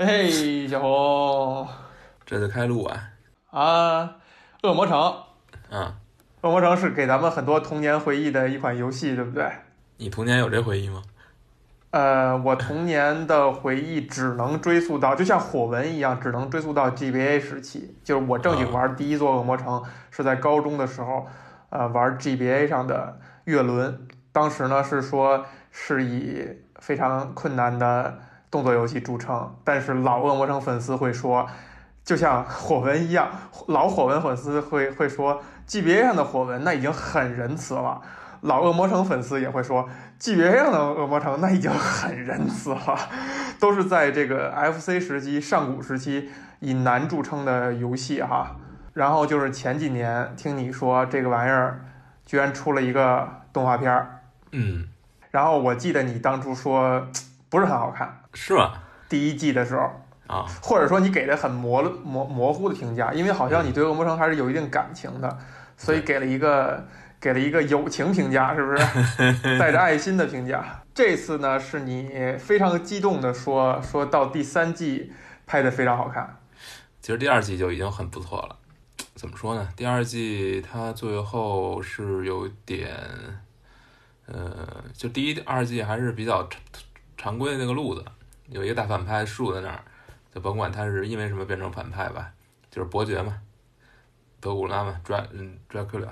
嘿，小红这就开录啊！啊，恶魔城，嗯，恶魔城是给咱们很多童年回忆的一款游戏，对不对？你童年有这回忆吗？呃，我童年的回忆只能追溯到，就像火纹一样，只能追溯到 GBA 时期。就是我正经玩第一座恶魔城是在高中的时候，呃，玩 GBA 上的月轮。当时呢是说是以非常困难的动作游戏著称，但是老恶魔城粉丝会说，就像火纹一样，老火纹粉丝会会说 GBA 上的火纹那已经很仁慈了。老恶魔城粉丝也会说，GBA 上的恶魔城那已经很仁慈了，都是在这个 FC 时期、上古时期以难著称的游戏哈。然后就是前几年听你说这个玩意儿居然出了一个动画片儿，嗯，然后我记得你当初说不是很好看，是吗？第一季的时候，啊，或者说你给的很模模模糊的评价，因为好像你对恶魔城还是有一定感情的，所以给了一个给了一个友情评价，是不是？带着爱心的评价。这次呢，是你非常激动的说，说到第三季拍的非常好看。其实第二季就已经很不错了。怎么说呢？第二季它最后是有点，呃，就第一、二季还是比较常常规的那个路子，有一个大反派竖在那儿，就甭管他是因为什么变成反派吧，就是伯爵嘛，德古拉嘛，Dra 嗯 Dracula，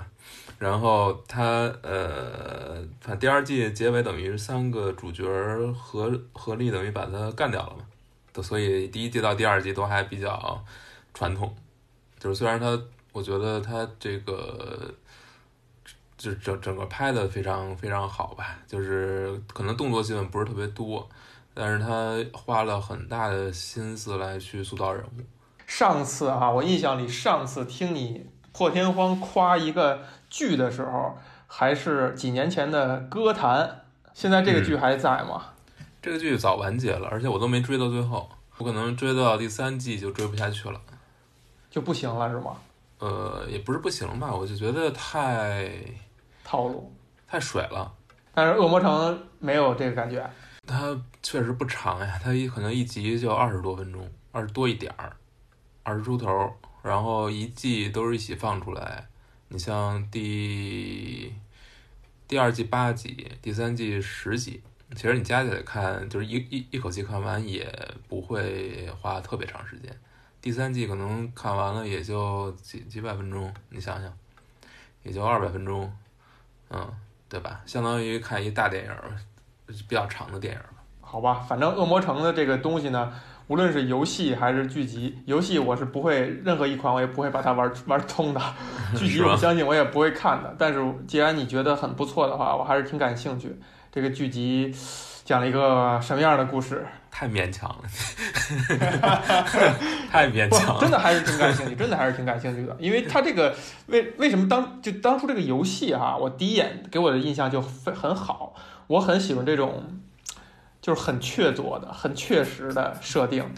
然后他呃，反第二季结尾等于三个主角合合力等于把他干掉了嘛，都所以第一季到第二季都还比较传统，就是虽然他我觉得他这个。就整整个拍的非常非常好吧，就是可能动作戏份不是特别多，但是他花了很大的心思来去塑造人物。上次哈、我印象里上次听你破天荒夸一个剧的时候，还是几年前的《歌坛》，现在这个剧还在吗？这个剧早完结了，而且我都没追到最后，我可能追到第三季就追不下去了。就不行了是吗？呃，也不是不行吧，我就觉得太套路。太水了。但是恶魔城没有这个感觉。它确实不长呀，它一可能一集就二十多分钟，二十多一点儿，二十出头，然后一季都是一起放出来。你像第第二季八集，第三季十集，其实你加起来看，就是一一一口气看完也不会花特别长时间。第三季可能看完了也就几几百分钟，你想想，也就二百分钟，嗯，对吧？相当于看一大电影，比较长的电影儿。好吧，反正恶魔城的这个东西呢，无论是游戏还是剧集，游戏我是不会任何一款我也不会把它玩 玩通的，剧集我相信我也不会看的。但是既然你觉得很不错的话，我还是挺感兴趣。这个剧集讲了一个什么样的故事？太勉强了，太勉强，了。真的还是挺感兴趣，真的还是挺感兴趣的，因为它这个为为什么当就当初这个游戏哈、我第一眼给我的印象就非很好，我很喜欢这种就是很确凿的、很确实的设定，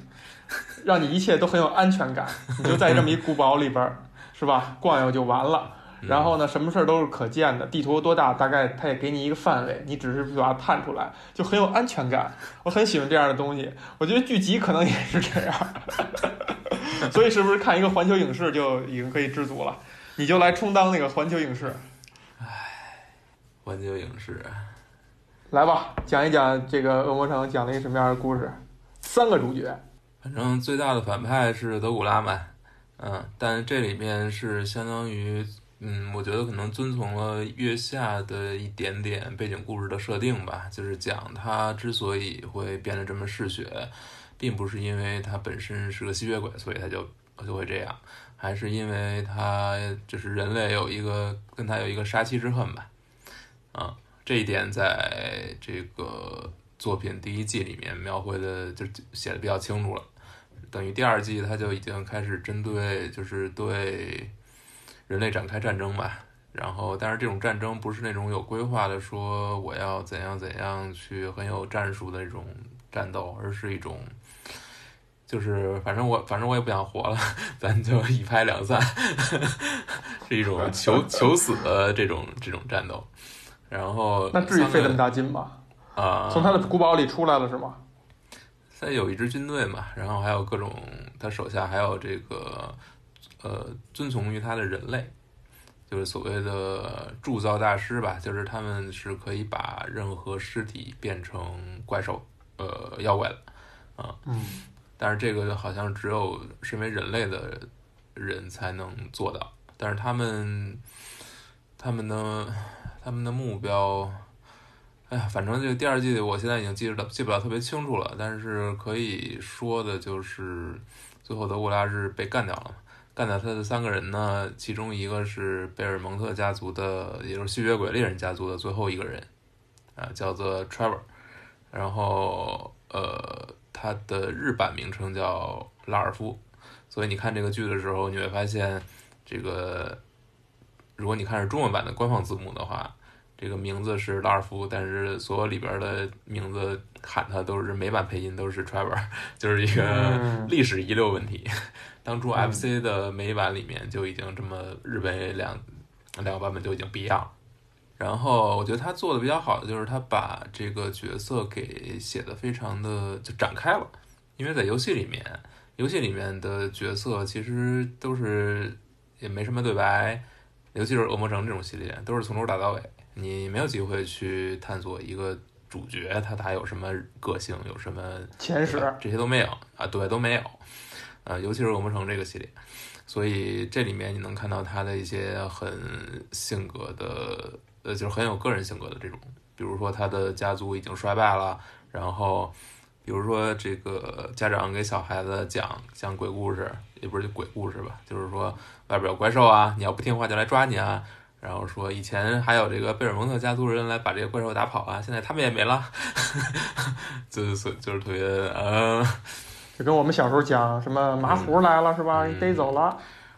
让你一切都很有安全感，你就在这么一古堡里边儿，是吧？逛悠就完了。然后呢，什么事儿都是可见的，地图多大，大概它也给你一个范围，你只是把它探出来，就很有安全感。我很喜欢这样的东西，我觉得剧集可能也是这样。所以是不是看一个环球影视就已经可以知足了？你就来充当那个环球影视，环球影视，来吧，讲一讲这个恶魔城讲了一个什么样的故事？三个主角，反正最大的反派是德古拉嘛，嗯，但这里面是相当于，嗯，我觉得可能遵从了月下的一点点背景故事的设定吧，就是讲他之所以会变得这么嗜血，并不是因为他本身是个吸血鬼，所以他就 就会这样，还是因为他就是人类有一个跟他有一个杀妻之恨吧，啊，这一点在这个作品第一季里面描绘的就写的比较清楚了。等于第二季他就已经开始针对就是对人类展开战争吧，然后但是这种战争不是那种有规划的说我要怎样怎样去很有战术的那种战斗，而是一种就是反正我反正我也不想活了，咱就一拍两散，是一种求求死的这种这种战斗。然后那至于费这么大劲吗？啊，从他的古堡里出来了是吗？他有一支军队嘛，然后还有各种他手下还有这个呃遵从于他的人类，就是所谓的铸造大师吧，就是他们是可以把任何尸体变成怪兽呃妖怪的啊，嗯但是这个好像只有身为人类的人才能做到，但是他们他们的他们的目标。哎呀，反正就第二季我现在已经记得记不了特别清楚了，但是可以说的就是，最后德古拉是被干掉了。干掉他的三个人呢，其中一个是贝尔蒙特家族的，也就是吸血鬼猎人家族的最后一个人，啊，叫做 Trevor。然后呃，他的日版名称叫拉尔夫。所以你看这个剧的时候，你会发现，这个如果你看是中文版的官方字幕的话，这个名字是拉尔夫，但是所有里边的名字喊他都是美版配音都是 Trevor，就是一个嗯历史遗留问题。当初嗯 FC 的美版里面就已经这么日本两两个版本就已经不一样了。然后我觉得他做的比较好的就是他把这个角色给写的非常的就展开了，因为在游戏里面，游戏里面的角色其实都是也没什么对白，尤其是恶魔城这种系列，都是从头打到尾，你没有机会去探索一个主角他他有什么个性，有什么前史，这些都没有啊，对，都没有，呃，尤其是恶魔城这个系列，所以这里面你能看到他的一些很性格的，呃，就是很有个人性格的这种，比如说他的家族已经衰败了，然后比如说这个家长给小孩子讲讲鬼故事，也不是鬼故事吧，就是说外边有怪兽啊，你要不听话就来抓你啊。然后说以前还有这个贝尔蒙特家族人来把这个怪兽打跑啊，现在他们也没了，就是就是特别呃，就跟我们小时候讲什么麻糊来了是吧？嗯逮走了。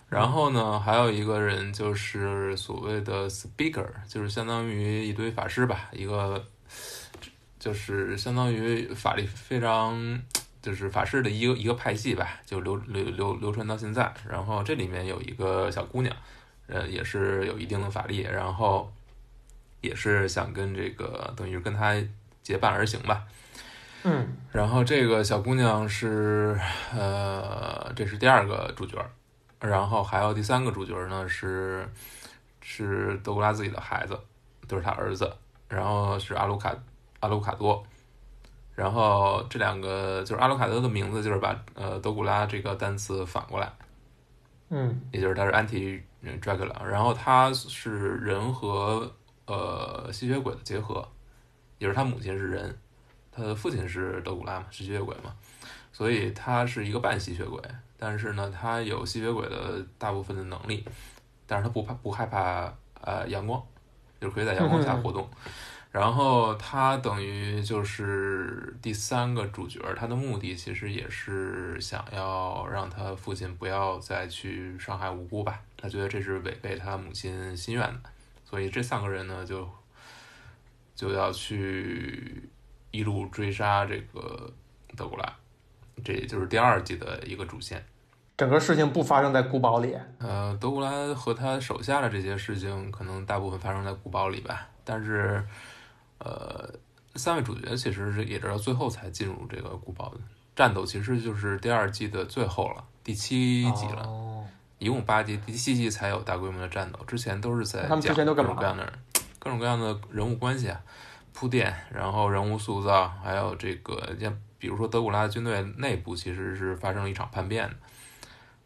然后呢，还有一个人就是所谓的 speaker，就是相当于一堆法师吧，一个就是相当于法力非常就是法师的一个一个派系吧，就流流流流传到现在。然后这里面有一个小姑娘，呃，也是有一定的法力，然后也是想跟这个等于跟他结伴而行吧。嗯然后这个小姑娘是，呃，这是第二个主角，然后还有第三个主角呢是是德古拉自己的孩子，就是他儿子，然后是阿鲁卡阿鲁卡多，然后这两个就是阿鲁卡德的名字就是把呃德古拉这个单词反过来，嗯。也就是他是 anti Dracula，然后他是人和呃吸血鬼的结合，也是他母亲是人，他的父亲是德古拉嘛，是吸血鬼嘛，所以他是一个半吸血鬼，但是呢，他有吸血鬼的大部分的能力，但是他不怕不害怕呃阳光，就是可以在阳光下 活动。然后他等于就是第三个主角，他的目的其实也是想要让他父亲不要再去伤害无辜吧，他觉得这是违背他母亲心愿的，所以这三个人呢就就要去一路追杀这个德古拉，这也就是第二季的一个主线。整个事情不发生在古堡里。呃，德古拉和他手下的这些事情，可能大部分发生在古堡里吧。但是，呃，三位主角其实是也直到最后才进入这个古堡的战斗，其实就是第二季的最后了，第七集了，哦，一共八集，第七集才有大规模的战斗，之前都是在他们之讲各种各样的各种各样的人物关系啊，铺垫，然后人物塑造，还有这个像比如说德古拉军队内部其实是发生了一场叛变的。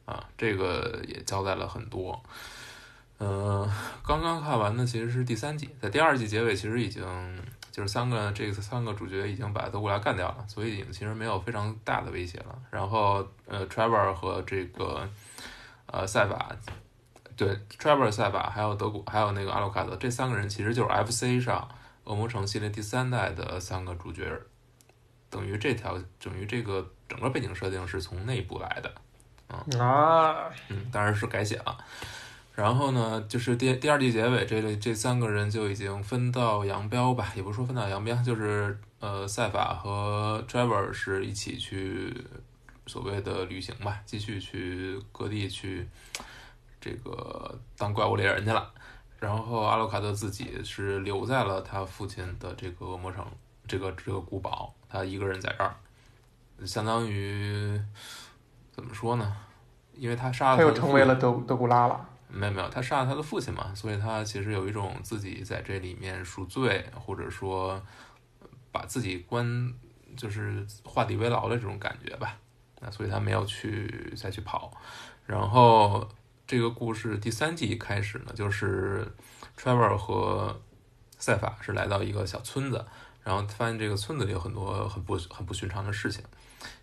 啊，这个也交代了很多。呃，刚刚看完的其实是第三季，在第二季结尾其实已经就是三个这个三个主角已经把德古拉干掉了，所以已经其实没有非常大的威胁了。然后呃，Trevor 和这个呃赛法，对 Trevor 赛法还有德古还有那个阿鲁卡德这三个人其实就是 FC 上恶魔城系列第三代的三个主角，等于这条等于这个整个背景设定是从内部来的。啊，嗯，当然是改写了。然后呢，就是第第二季结尾，这类这三个人就已经分道扬镳吧，也不是说分道扬镳，就是呃，赛法和 Trevor 是一起去所谓的旅行吧，继续去各地去这个当怪物猎人去了。然后阿洛卡德自己是留在了他父亲的这个恶魔城，这个这个古堡，他一个人在这儿。相当于怎么说呢？因为他杀了他又成为了德德古拉了。没有没有，他杀了他的父亲嘛，所以他其实有一种自己在这里面赎罪，或者说把自己关就是画地为牢的这种感觉吧。那所以他没有去再去跑。然后这个故事第三季开始呢，就是 Trevor 和赛法是来到一个小村子，然后发现这个村子里有很多很不很不寻常的事情。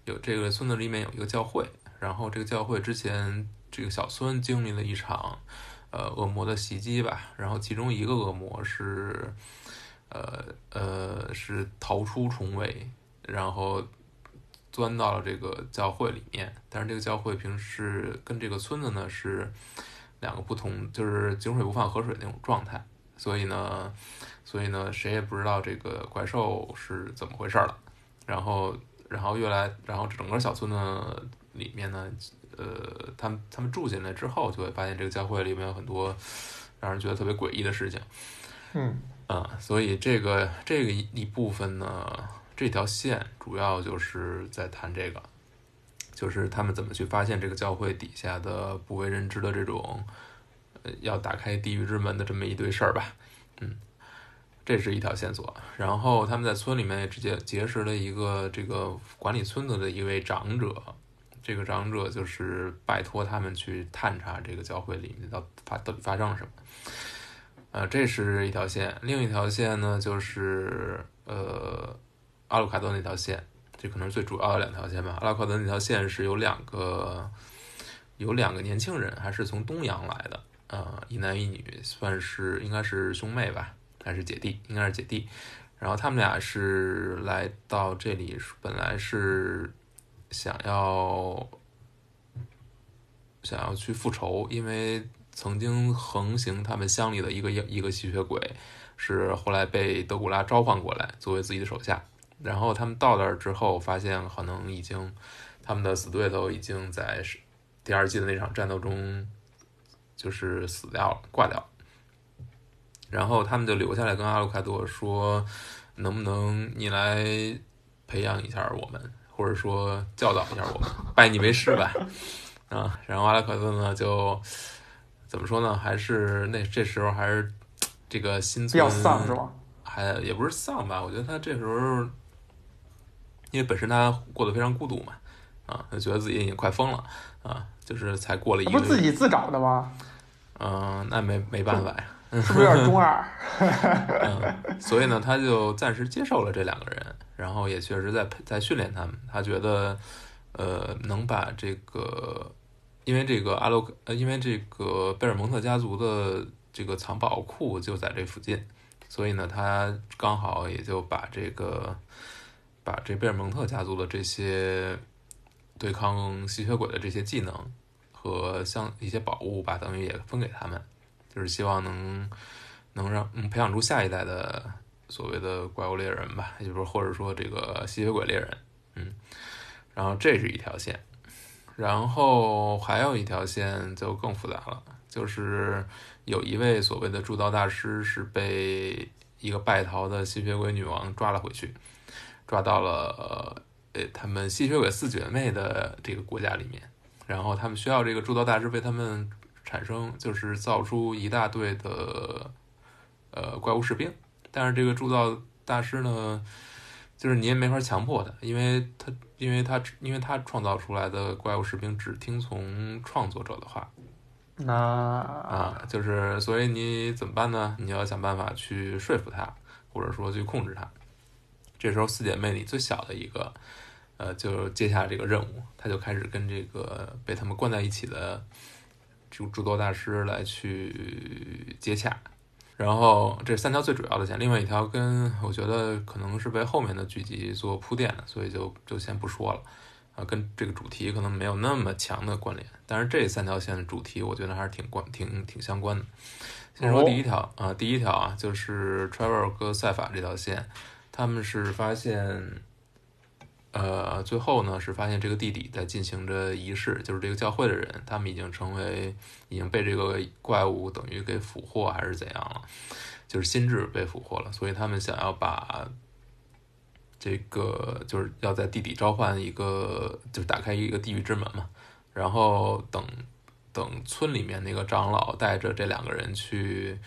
有这个村子里面有一个教会，然后这个教会之前这个小村经历了一场呃恶魔的袭击吧，然后其中一个恶魔是呃呃是逃出重围，然后钻到了这个教会里面，但是这个教会平时跟这个村子呢是两个不同，就是井水不犯河水那种状态，所以呢，所以呢谁也不知道这个怪兽是怎么回事了，然后。然后越来，然后整个小村呢里面呢，呃，他们他们住进来之后，就会发现这个教会里面有很多让人觉得特别诡异的事情。嗯啊，所以这个这个一一部分呢，这条线主要就是在谈这个，就是他们怎么去发现这个教会底下的不为人知的这种，呃，要打开地狱之门的这么一堆事儿吧。嗯。这是一条线索，然后他们在村里面也直接结识了一个这个管理村子的一位长者，这个长者就是拜托他们去探查这个教会里面到发到底发生了什么。呃，这是一条线，另一条线呢就是呃阿鲁卡多那条线，这可能是最主要的两条线吧。阿鲁卡多那条线是有两个有两个年轻人，还是从东洋来的，呃，一男一女，算是应该是兄妹吧。还是姐弟，应该是姐弟。然后他们俩是来到这里，本来是想要想要去复仇，因为曾经横行他们乡里的一个一个吸血鬼，是后来被德古拉召唤过来作为自己的手下。然后他们到那儿之后，发现可能已经他们的死对头已经在第二季的那场战斗中就是死掉了，挂掉了。然后他们就留下来跟阿鲁卡多说：“能不能你来培养一下我们，或者说教导一下我们，拜你为师吧。”啊，然后阿拉克斯呢就怎么说呢？还是那这时候还是这个心存比较丧是吧？还也不是丧吧？我觉得他这时候因为本身他过得非常孤独嘛，啊，他觉得自己已经快疯了啊，就是才过了一个不是自己自找的吗？嗯，那没没办法呀。是不是有点中二？嗯，所以呢，他就暂时接受了这两个人，然后也确实在在训练他们。他觉得，呃，能把这个，因为这个阿洛，呃，因为这个贝尔蒙特家族的这个藏宝库就在这附近，所以呢，他刚好也就把这个，把这贝尔蒙特家族的这些对抗吸血鬼的这些技能和像一些宝物吧，等于也分给他们。就是希望能能让嗯培养出下一代的所谓的怪物猎人吧，也就是或者说这个吸血鬼猎人，嗯，然后这是一条线，然后还有一条线就更复杂了，就是有一位所谓的铸刀大师是被一个败逃的吸血鬼女王抓了回去，抓到了呃他们吸血鬼四姐妹的这个国家里面，然后他们需要这个铸刀大师为他们。产生就是造出一大堆的呃怪物士兵，但是这个铸造大师呢，就是你也没法强迫他，因为他因为他因为他创造出来的怪物士兵只听从创作者的话，那啊，就是所以你怎么办呢？你要想办法去说服他，或者说去控制他。这时候四姐妹里最小的一个，呃，就接下这个任务，他就开始跟这个被他们关在一起的。就诸多大师来去接洽，然后这三条最主要的线，另外一条跟我觉得可能是为后面的剧集做铺垫的，所以就就先不说了啊，跟这个主题可能没有那么强的关联。但是这三条线的主题，我觉得还是挺关挺挺相关的。先说第一条啊，第一条啊，就是 Trevor 和赛法这条线，他们是发现。呃，最后呢是发现这个地底在进行着仪式，就是这个教会的人，他们已经成为已经被这个怪物等于给俘获还是怎样了，就是心智被俘获了，所以他们想要把这个就是要在地底召唤一个，就是打开一个地狱之门嘛。然后等等村里面那个长老带着这两个人去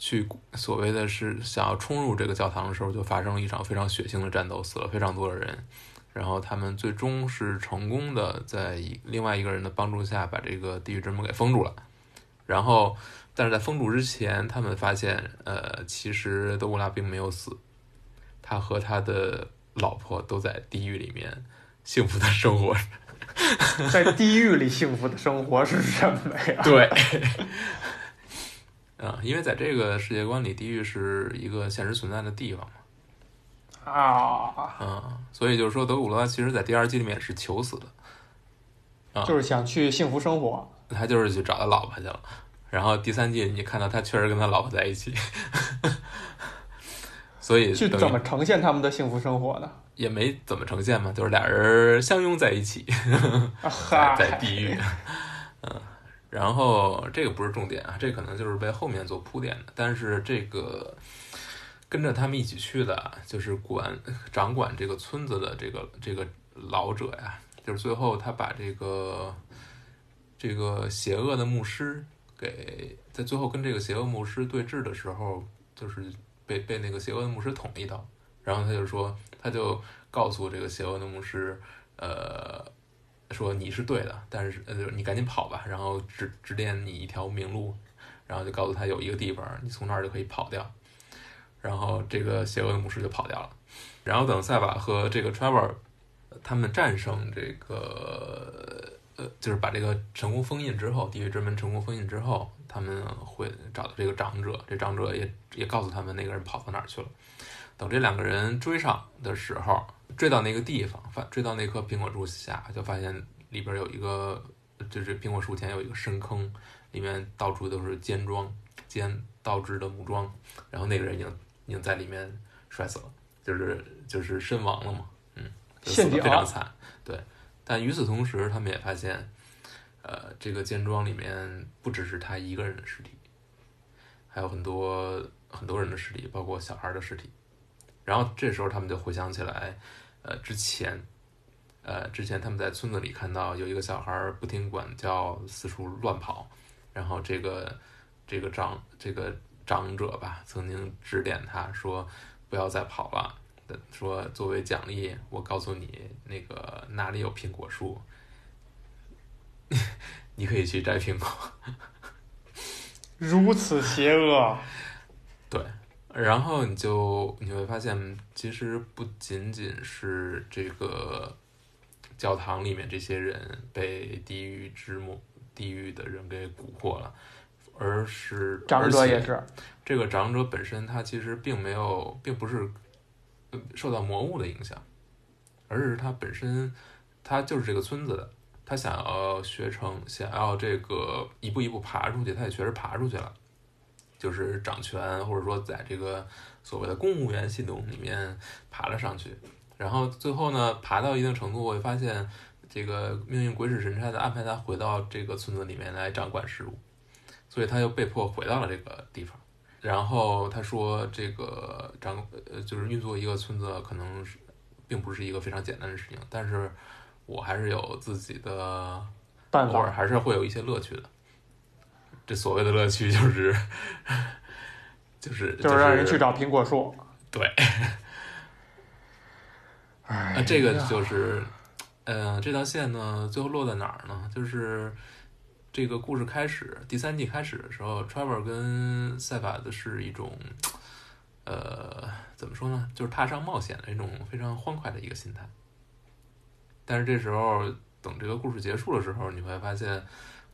去所谓的是想要冲入这个教堂的时候，就发生了一场非常血腥的战斗，死了非常多的人。然后他们最终是成功的在一另外一个人的帮助下把这个地狱之门给封住了。然后，但是在封住之前，他们发现，呃，其实德古拉并没有死，他和他的老婆都在地狱里面幸福的生活。在地狱里幸福的生活是什么呀？对，啊，因为在这个世界观里，地狱是一个现实存在的地方嘛。啊，嗯，所以就是说，德古拉其实在第二季里面是求死的，啊，就是想去幸福生活。他就是去找他老婆去了。然后第三季你看到他确实跟他老婆在一起，所以去怎么呈现他们的幸福生活呢？也没怎么呈现嘛，就是俩人相拥在一起，在在地狱，嗯，然后这个不是重点啊，这可能就是为后面做铺垫的。但是这个跟着他们一起去的，就是管掌管这个村子的这个这个老者呀，就是最后他把这个这个邪恶的牧师给在最后跟这个邪恶牧师对峙的时候，就是被被那个邪恶的牧师捅一刀。然后他就说，他就告诉这个邪恶的牧师，呃，说你是对的，但是呃，你赶紧跑吧，然后指指点你一条明路，然后就告诉他有一个地方，你从那儿就可以跑掉。然后这个邪恶的牧师就跑掉了。然后等赛瓦和这个 Trevor 他们战胜这个呃，就是把这个成功封印之后，地狱之门成功封印之后，他们会找到这个长者，这长者也也告诉他们那个人跑到哪儿去了。等这两个人追上的时候，追到那个地方，发追到那棵苹果树下，就发现里边有一个，就是苹果树前有一个深坑，里面到处都是尖桩、尖倒置的木桩，然后那个人已经已经在里面摔死了，就是就是身亡了嘛，嗯，死的非常惨，对。但与此同时，他们也发现，呃，这个尖桩里面不只是他一个人的尸体，还有很多很多人的尸体，包括小孩的尸体。然后这时候他们就回想起来，呃，之前，呃，之前他们在村子里看到有一个小孩不听管教，四处乱跑，然后这个这个长这个长者吧，曾经指点他说不要再跑了，说作为奖励，我告诉你那个哪里有苹果树，你可以去摘苹果。如此邪恶，对。然后你就你会发现，其实不仅仅是这个教堂里面这些人被地狱之母、地狱的人给蛊惑了，而是长者也是这个长者本身，他其实并没有，并不是受到魔物的影响，而是他本身，他就是这个村子的，他想要学成，想要这个一步一步爬出去，他也确实爬出去了。就是掌权，或者说在这个所谓的公务员系统里面爬了上去，然后最后呢，爬到一定程度，我会发现这个命运鬼使神差的安排他回到这个村子里面来掌管事务，所以他又被迫回到了这个地方。然后他说，这个掌呃就是运作一个村子，可能是并不是一个非常简单的事情，但是我还是有自己的办法，还是会有一些乐趣的。这所谓的乐趣就是，就是就是让人去找苹果树。对，哎，这个就是，呃，这条线呢，最后落在哪儿呢？就是这个故事开始，第三季开始的时候，Trevor 跟赛法的是一种，呃，怎么说呢？就是踏上冒险的一种非常欢快的一个心态。但是这时候，等这个故事结束的时候，你会发现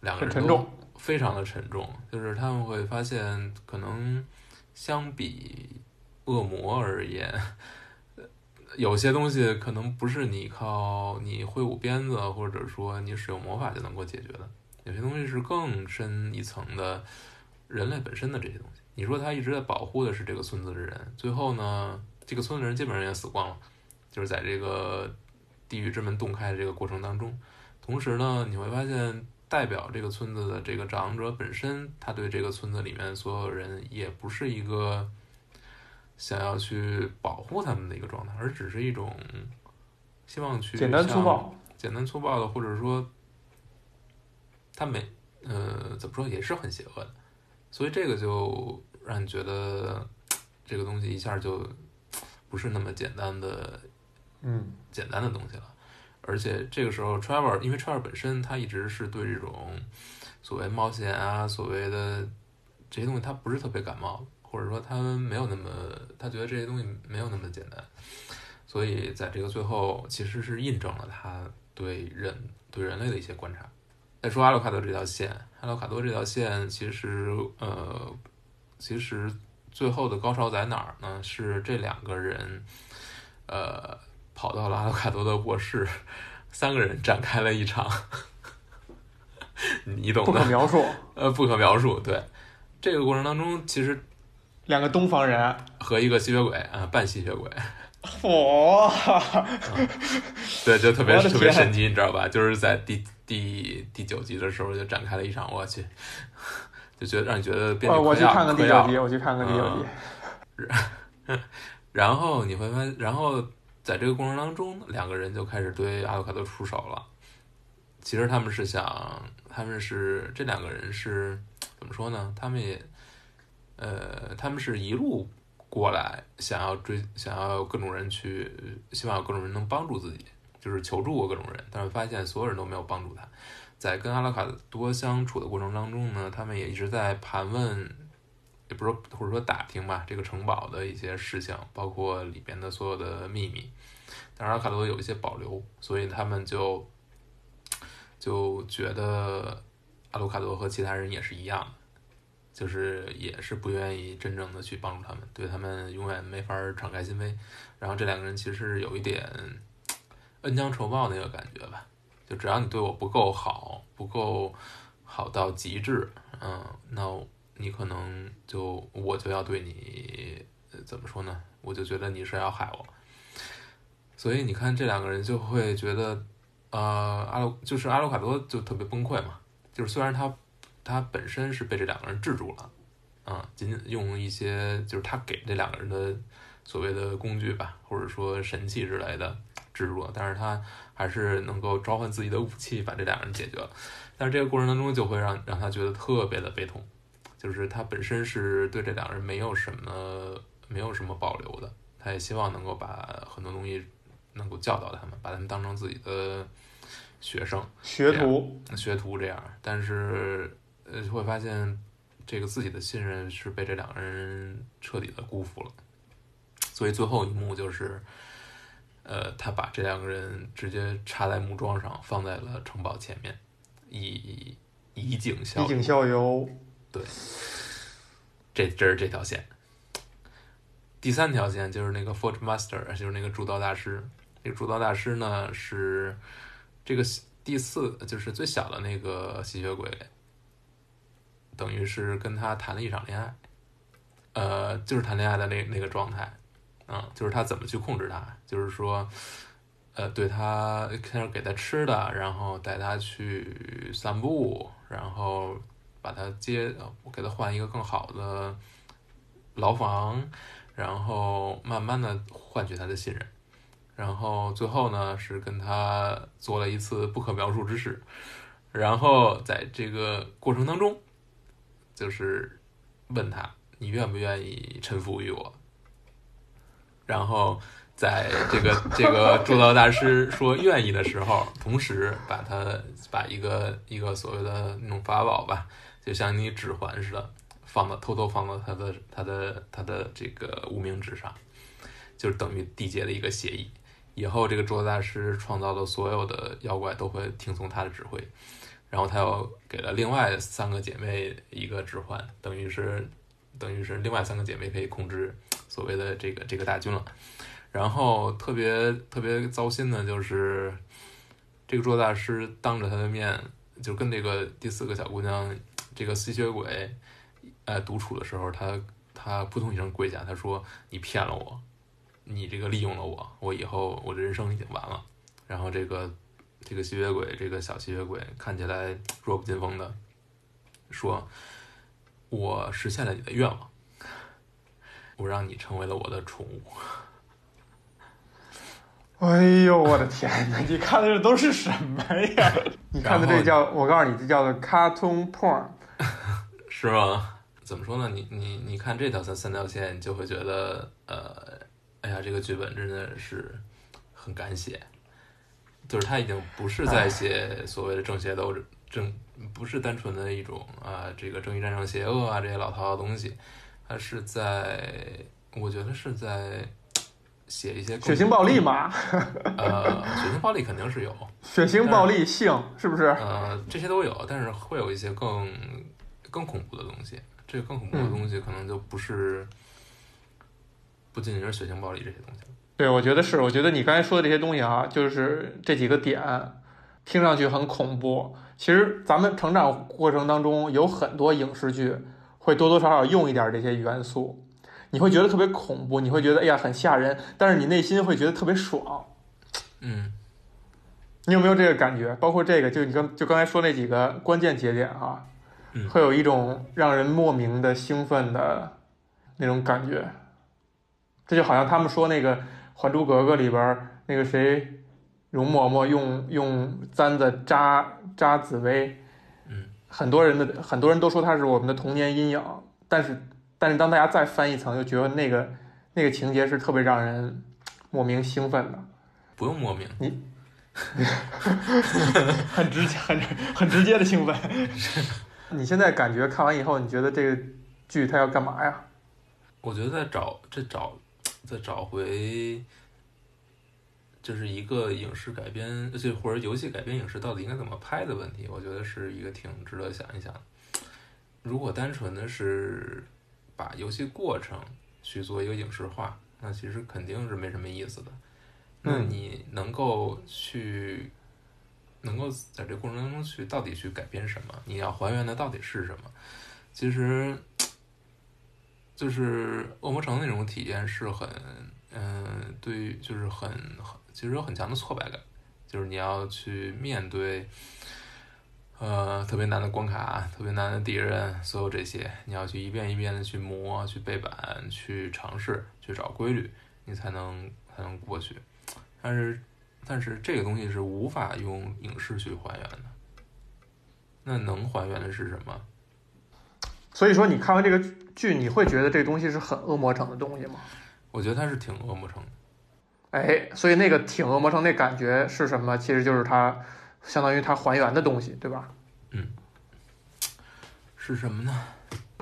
两个人沉重。非常的沉重，就是他们会发现，可能相比恶魔而言，有些东西可能不是你靠你挥舞鞭子，或者说你使用魔法就能够解决的。有些东西是更深一层的，人类本身的这些东西。你说他一直在保护的是这个村子的人，最后呢，这个村子的人基本上也死光了，就是在这个地狱之门洞开的这个过程当中。同时呢，你会发现。代表这个村子的这个长者本身，他对这个村子里面所有人也不是一个想要去保护他们的一个状态，而只是一种希望去简单粗暴，简单粗暴的，或者说他没呃怎么说也是很邪恶的，所以这个就让你觉得这个东西一下就不是那么简单的嗯简单的东西了。而且这个时候，Trevor 因为 Trevor 本身他一直是对这种所谓冒险啊，所谓的这些东西他不是特别感冒，或者说他没有那么他觉得这些东西没有那么简单，所以在这个最后其实是印证了他对人对人类的一些观察。再说阿鲁卡多这条线，阿鲁卡多这条线其实呃，其实最后的高潮在哪儿呢？是这两个人呃跑到了阿鲁卡多的卧室，三个人展开了一场。你懂的。不可的，描述。呃，不可描述。对，这个过程当中，其实两个东方人，和一个吸血鬼啊、半吸血鬼，哇、对，就特别特别神奇，你知道吧？就是在第第第九集的时候就展开了一场，我去，就觉得让你觉得变我去看看第九集，我去看看第九集。然后你会发现，然后在这个过程当中，两个人就开始对阿鲁卡多出手了。其实他们是想，他们是这两个人是怎么说呢？他们也，呃，他们是一路过来，想要追，想要各种人去，希望有各种人能帮助自己，就是求助过各种人，但是发现所有人都没有帮助他。在跟阿拉卡多相处的过程当中呢，他们也一直在盘问也不是说或者说打听吧，这个城堡的一些事情，包括里边的所有的秘密。但是阿卡多有一些保留，所以他们就就觉得阿鲁卡多和其他人也是一样的，就是也是不愿意真正的去帮助他们，对他们永远没法敞开心扉。然后这两个人其实有一点恩将仇报那个感觉吧，就只要你对我不够好，不够好到极致，嗯，那你可能就我就要对你怎么说呢？我就觉得你是要害我，所以你看这两个人就会觉得，呃，阿鲁就是阿鲁卡多就特别崩溃嘛，就是虽然他他本身是被这两个人制住了，啊、仅仅用一些就是他给这两个人的所谓的工具吧，或者说神器之类的制住了，但是他还是能够召唤自己的武器把这两个人解决了，但是这个过程当中就会让让他觉得特别的悲痛。就是他本身是对这两个人没有什么没有什么保留的，他也希望能够把很多东西能够教导他们，把他们当成自己的学生、学徒，学徒这样。但是呃，会发现这个自己的信任是被这两个人彻底的辜负了。所以最后一幕就是，呃，他把这两个人直接插在木桩上，放在了城堡前面，以以儆效。以儆效尤。对这这是这条线。第三条线就是那个 Forge Master，就是那个铸刀大师。这个铸刀大师呢是这个第四，就是最小的那个吸血鬼，等于是跟他谈了一场恋爱，呃，就是谈恋爱的那那个状态，啊、就是他怎么去控制他，就是说，呃，对他开始给他吃的，然后带他去散步，然后把他接，我给他换一个更好的牢房，然后慢慢的换取他的信任，然后最后呢是跟他做了一次不可描述之事，然后在这个过程当中，就是问他你愿不愿意臣服于我，然后。在这个这个铸刀大师说愿意的时候，同时把他把一个一个所谓的那种法宝吧，就像你指环似的，放到偷偷放到他的他的他的这个无名指上，就是等于缔结了一个协议。以后这个铸刀大师创造的所有的妖怪都会听从他的指挥，然后他又给了另外三个姐妹一个指环，等于是等于是另外三个姐妹可以控制所谓的这个这个大军了。然后特别特别糟心的就是，这个捉大师当着他的面就跟这个第四个小姑娘，这个吸血鬼，呃，独处的时候，他他扑通一声跪下，他说：“你骗了我，你这个利用了我，我以后我的人生已经完了。”然后这个这个吸血鬼，这个小吸血鬼看起来弱不禁风的说：“我实现了你的愿望。”我让你成为了我的宠物。哎呦我的天哪！你看的这都是什么呀？你看的这叫我告诉你，这叫做 cartoon porn，是吗？怎么说呢？你你你看这条三三条线，你就会觉得呃，哎呀，这个剧本真的是很敢写，就是他已经不是在写所谓的正邪斗正，不是单纯的一种啊，这个正义战胜邪恶啊这些老套的东西，他是在，我觉得是在。写一些血腥暴力嘛？呃，血腥暴力肯定是有，血腥暴力性是不是？呃，这些都有，但是会有一些更更恐怖的东西。这个更恐怖的东西可能就不是不仅仅是血腥暴力这些东西了。对，我觉得是。我觉得你刚才说的这些东西啊，就是这几个点，听上去很恐怖。其实咱们成长过程当中有很多影视剧会多多少少用一点这些元素。你会觉得特别恐怖，你会觉得哎呀很吓人，但是你内心会觉得特别爽。嗯，你有没有这个感觉？包括这个，就你刚就刚才说那几个关键节点哈，会有一种让人莫名的兴奋的那种感觉。这就好像他们说那个《还珠格格》里边那个谁，容嬷嬷用用簪子扎扎紫薇，嗯，很多人的很多人都说他是我们的童年阴影，但是。但是当大家再翻一层，就觉得那个那个情节是特别让人莫名兴奋的。不用莫名，你 很直接、很很直接的兴奋。你现在感觉看完以后，你觉得这个剧它要干嘛呀？我觉得在找这找 在找回，就是一个影视改编，就或者游戏改编影视到底应该怎么拍的问题。我觉得是一个挺值得想一想。如果单纯的是。把游戏过程去做一个影视化，那其实肯定是没什么意思的。那你能够去，能够在这过程当中去到底去改变什么？你要还原的到底是什么？其实，就是《恶魔城》那种体验是很，嗯，对于就是很很，其实有很强的挫败感，就是你要去面对。呃，特别难的关卡，特别难的敌人，所有这些，你要去一遍一遍的去磨，去背板，去尝试，去找规律，你才能才能过去。但是，但是这个东西是无法用影视去还原的。那能还原的是什么？所以说，你看完这个剧，你会觉得这东西是很恶魔城的东西吗？我觉得它是挺恶魔城的。哎，所以那个挺恶魔城那感觉是什么？其实就是它。相当于它还原的东西，对吧？嗯，是什么呢？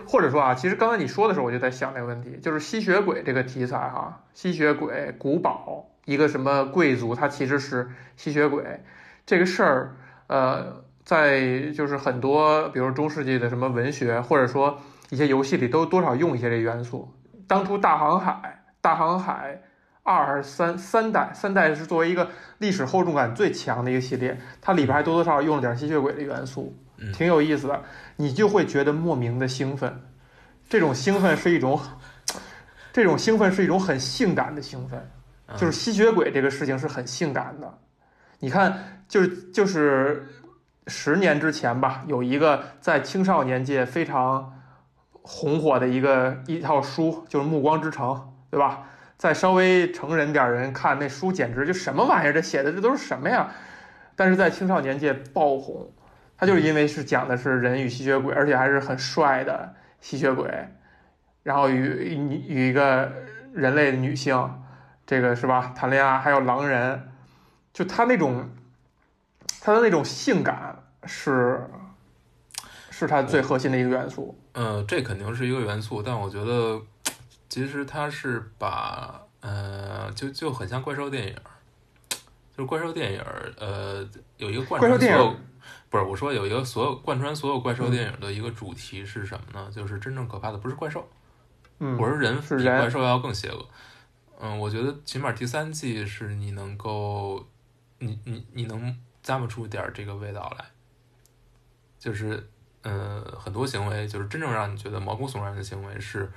或者说啊，其实刚才你说的时候，我就在想这个问题，就是吸血鬼这个题材哈，吸血鬼古堡，一个什么贵族，他其实是吸血鬼这个事儿，呃，在就是很多，比如中世纪的什么文学，或者说一些游戏里，都多少用一些这元素。当初大航海，大航海。二三三代，三代是作为一个历史厚重感最强的一个系列，它里边还多多少少用了点吸血鬼的元素，挺有意思的。你就会觉得莫名的兴奋，这种兴奋是一种，这种兴奋是一种很性感的兴奋，就是吸血鬼这个事情是很性感的。你看，就是就是十年之前吧，有一个在青少年界非常红火的一个一套书，就是《暮光之城》，对吧？再稍微成人点人看那书，简直就什么玩意儿？这写的这都是什么呀？但是在青少年界爆红，他就是因为是讲的是人与吸血鬼，而且还是很帅的吸血鬼，然后与与一个人类女性，这个是吧？谈恋爱，还有狼人，就他那种他的那种性感是是他最核心的一个元素。嗯，这肯定是一个元素，但我觉得。其实他是把，呃，就就很像怪兽电影，就是怪兽电影，呃，有一个贯穿所有，不是我说有一个所有贯穿所有怪兽电影的一个主题是什么呢？就是真正可怕的不是怪兽，嗯，我是人比怪兽要更邪恶。嗯，嗯我觉得起码第三季是你能够，你你你能咂摸出点这个味道来，就是，呃，很多行为就是真正让你觉得毛骨悚然的行为是。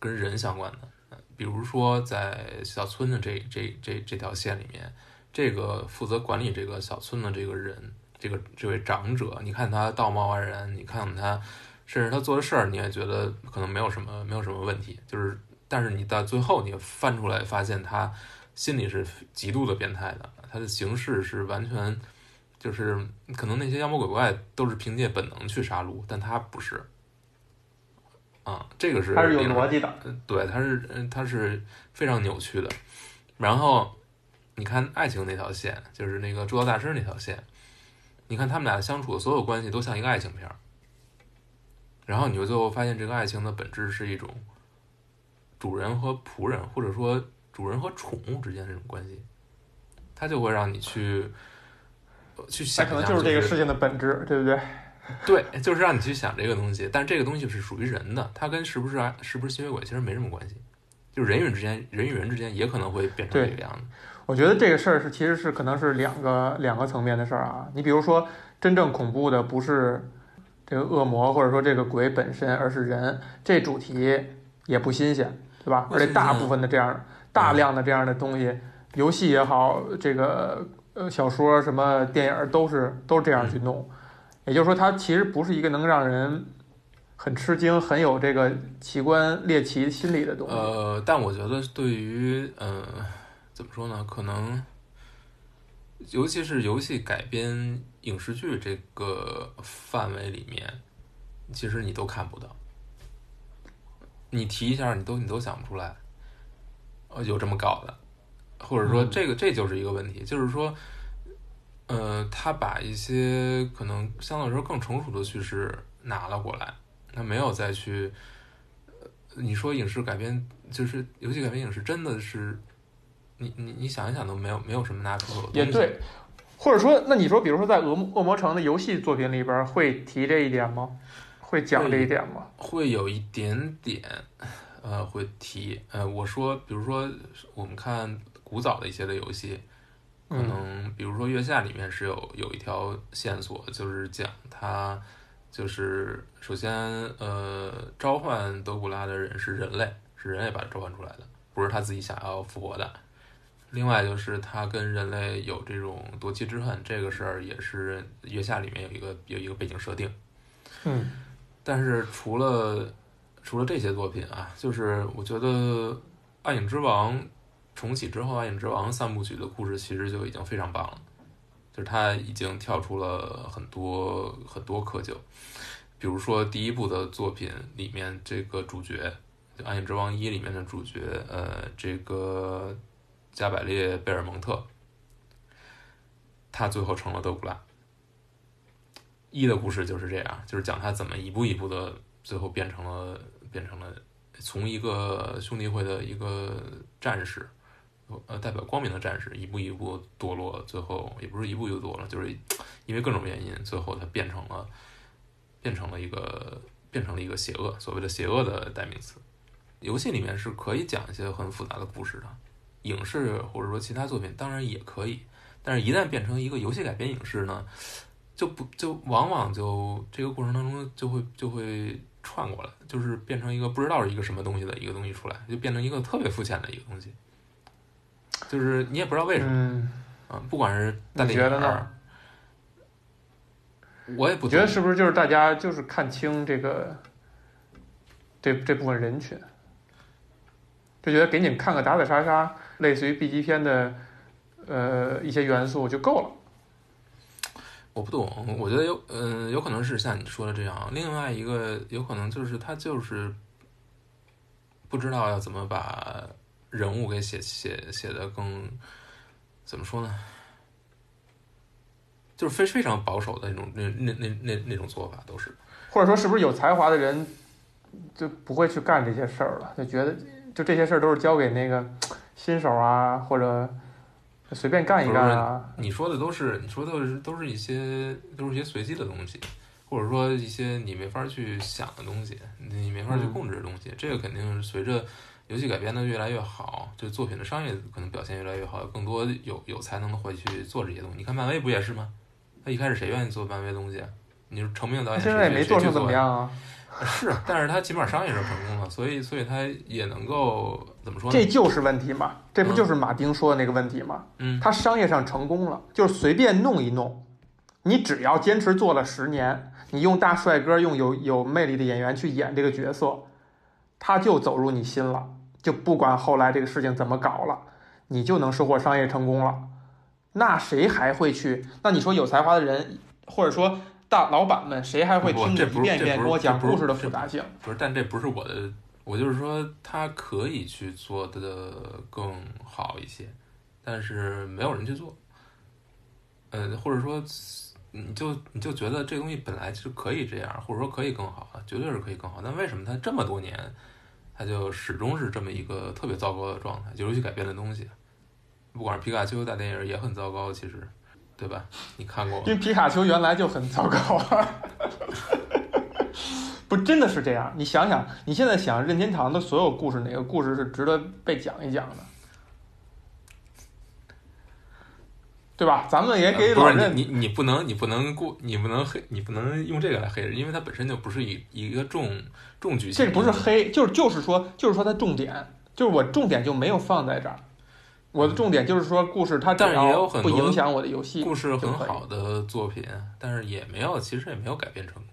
跟人相关的，比如说在小村的这这这这条线里面，这个负责管理这个小村的这个人，这个这位长者，你看他道貌岸然，你看他，甚至他做的事儿，你也觉得可能没有什么没有什么问题，就是但是你到最后你翻出来发现他心里是极度的变态的，他的形式是完全就是可能那些妖魔鬼怪都是凭借本能去杀戮，但他不是。啊，这个是他是有逻辑的，对，他是嗯，它是非常扭曲的。然后你看爱情那条线，就是那个铸造大师那条线，你看他们俩相处的所有关系都像一个爱情片儿。然后你就最后发现，这个爱情的本质是一种主人和仆人，或者说主人和宠物之间这种关系，它就会让你去去想，可能就是这个事情的本质，对不对？对，就是让你去想这个东西，但这个东西是属于人的，它跟是不是是不是吸血鬼其实没什么关系，就是人与人之间，人与人之间也可能会变成这个样子。我觉得这个事儿是其实是可能是两个两个层面的事儿啊。你比如说，真正恐怖的不是这个恶魔或者说这个鬼本身，而是人，这主题也不新鲜，对吧？而且大部分的这样大量的这样的东西，游戏也好，这个呃小说什么电影都是都是这样去弄。也就是说，它其实不是一个能让人很吃惊、很有这个奇观猎奇心理的东西。呃，但我觉得对于呃，怎么说呢？可能，尤其是游戏改编影视剧这个范围里面，其实你都看不到。你提一下，你都你都想不出来，呃，有这么搞的，或者说这个这就是一个问题，就是说。呃，他把一些可能相对来说更成熟的叙事拿了过来，他没有再去。你说影视改编就是游戏改编影视，真的是你你你想一想都没有没有什么拿出口。也对，或者说，那你说，比如说在《恶恶魔城》的游戏作品里边，会提这一点吗？会讲这一点吗？会有一点点，呃，会提。呃，我说，比如说我们看古早的一些的游戏。可能比如说《月下》里面是有有一条线索，就是讲他就是首先呃召唤德古拉的人是人类，是人类把他召唤出来的，不是他自己想要复活的。另外就是他跟人类有这种夺妻之恨，这个事儿也是《月下》里面有一个有一个背景设定。嗯，但是除了除了这些作品啊，就是我觉得《暗影之王》。重启之后，《暗影之王》三部曲的故事其实就已经非常棒了，就是它已经跳出了很多很多窠臼，比如说第一部的作品里面这个主角，《就暗影之王一》里面的主角，呃，这个加百列贝尔蒙特，他最后成了德古拉。一的故事就是这样，就是讲他怎么一步一步的，最后变成了变成了从一个兄弟会的一个战士。呃，代表光明的战士一步一步堕落，最后也不是一步一堕落，就是因为各种原因，最后他变成了变成了一个变成了一个邪恶，所谓的邪恶的代名词。游戏里面是可以讲一些很复杂的故事的，影视或者说其他作品当然也可以，但是一旦变成一个游戏改编影视呢，就不就往往就这个过程当中就会就会串过来，就是变成一个不知道是一个什么东西的一个东西出来，就变成一个特别肤浅的一个东西。就是你也不知道为什么，啊，不管是大电影，我也不觉得是不是就是大家就是看清这个这这部分人群，就觉得给你们看个打打杀杀，类似于 B 级片的呃一些元素就够了。我不懂，我觉得有嗯有可能是像你说的这样，另外一个有可能就是他就是不知道要怎么把。人物给写写写的更怎么说呢？就是非非常保守的那种那那那那那种做法都是，或者说是不是有才华的人就不会去干这些事儿了？就觉得就这些事儿都是交给那个新手啊，或者随便干一干啊？你说的都是你说的是都是一些都是一些随机的东西，或者说一些你没法去想的东西，你没法去控制的东西。这个肯定是随着。游戏改编的越来越好，就作品的商业可能表现越来越好，更多有有才能的会去做这些东西。你看漫威不也是吗？他一开始谁愿意做漫威东西？你说成名的导演现在也没做成怎么样啊？是，但是他起码商业是成功了，所以所以他也能够怎么说？这就是问题嘛？这不就是马丁说的那个问题吗？嗯，他商业上成功了，就是随便弄一弄，你只要坚持做了十年，你用大帅哥、用有有魅力的演员去演这个角色，他就走入你心了。就不管后来这个事情怎么搞了，你就能收获商业成功了，那谁还会去？那你说有才华的人，或者说大老板们，谁还会听着一遍一遍跟我讲故事的复杂性？不是，但这不是我的，我就是说他可以去做的更好一些，但是没有人去做。呃，或者说，你就你就觉得这东西本来就可以这样，或者说可以更好，绝对是可以更好。但为什么他这么多年，他就始终是这么一个特别糟糕的状态？就尤其改编的东西，不管是皮卡丘大电影也很糟糕，其实，对吧？你看过？因为皮卡丘原来就很糟糕啊。不，真的是这样。你想想，你现在想任天堂的所有故事，哪个故事是值得被讲一讲的？对吧？咱们也给老任，你你不能你不能过你不能黑你不能用这个来黑人，因为它本身就不是一一个重重剧情。这不是黑，就是就是说就是说它重点，就是我重点就没有放在这儿。我的重点就是说故事它但是也有很多不影响我的游戏故事很好的作品，但是也没有其实也没有改编成功，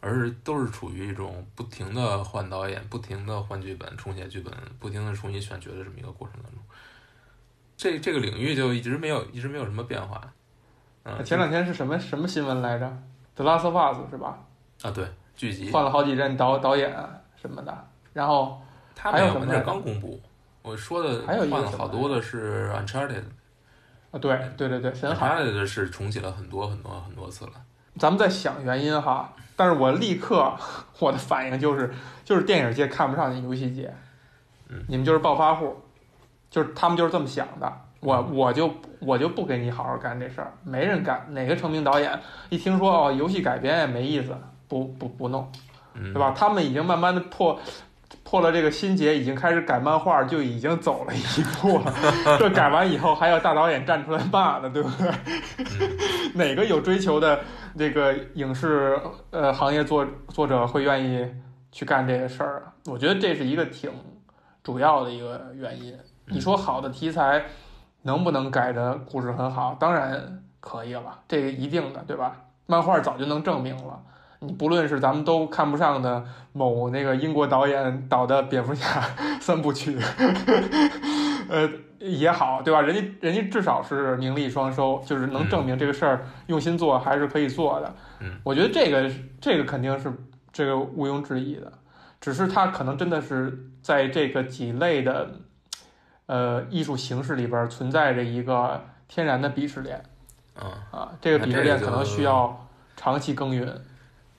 而是都是处于一种不停的换导演、不停的换剧本、重写剧本、不停的重新选角的这么一个过程当中。这这个领域就一直没有一直没有什么变化，嗯，前两天是什么什么新闻来着？《The Last of Us》是吧？啊，对，剧集换了好几任导导演什么的，然后还有什么？那刚公布，我说的还有换了好多的是 Uncharted，啊，对对对对，Uncharted 是重启了很多很多很多次了。咱们在想原因哈，但是我立刻我的反应就是就是电影界看不上你游戏界，嗯，你们就是暴发户。就是他们就是这么想的，我我就我就不给你好好干这事儿，没人干。哪个成名导演一听说哦游戏改编也没意思，不不不弄，对吧？他们已经慢慢的破破了这个心结，已经开始改漫画，就已经走了一步了。这改完以后还要大导演站出来骂呢，对不对？哪个有追求的这个影视呃行业作作者会愿意去干这个事儿啊？我觉得这是一个挺主要的一个原因。你说好的题材能不能改的故事很好？当然可以了，这个一定的，对吧？漫画早就能证明了。你不论是咱们都看不上的某那个英国导演导的蝙蝠侠三部曲，呃也好，对吧？人家人家至少是名利双收，就是能证明这个事儿用心做还是可以做的。嗯，我觉得这个这个肯定是这个毋庸置疑的，只是他可能真的是在这个几类的。呃，艺术形式里边存在着一个天然的鄙视链，啊啊，这个鄙视链可能需要长期耕耘。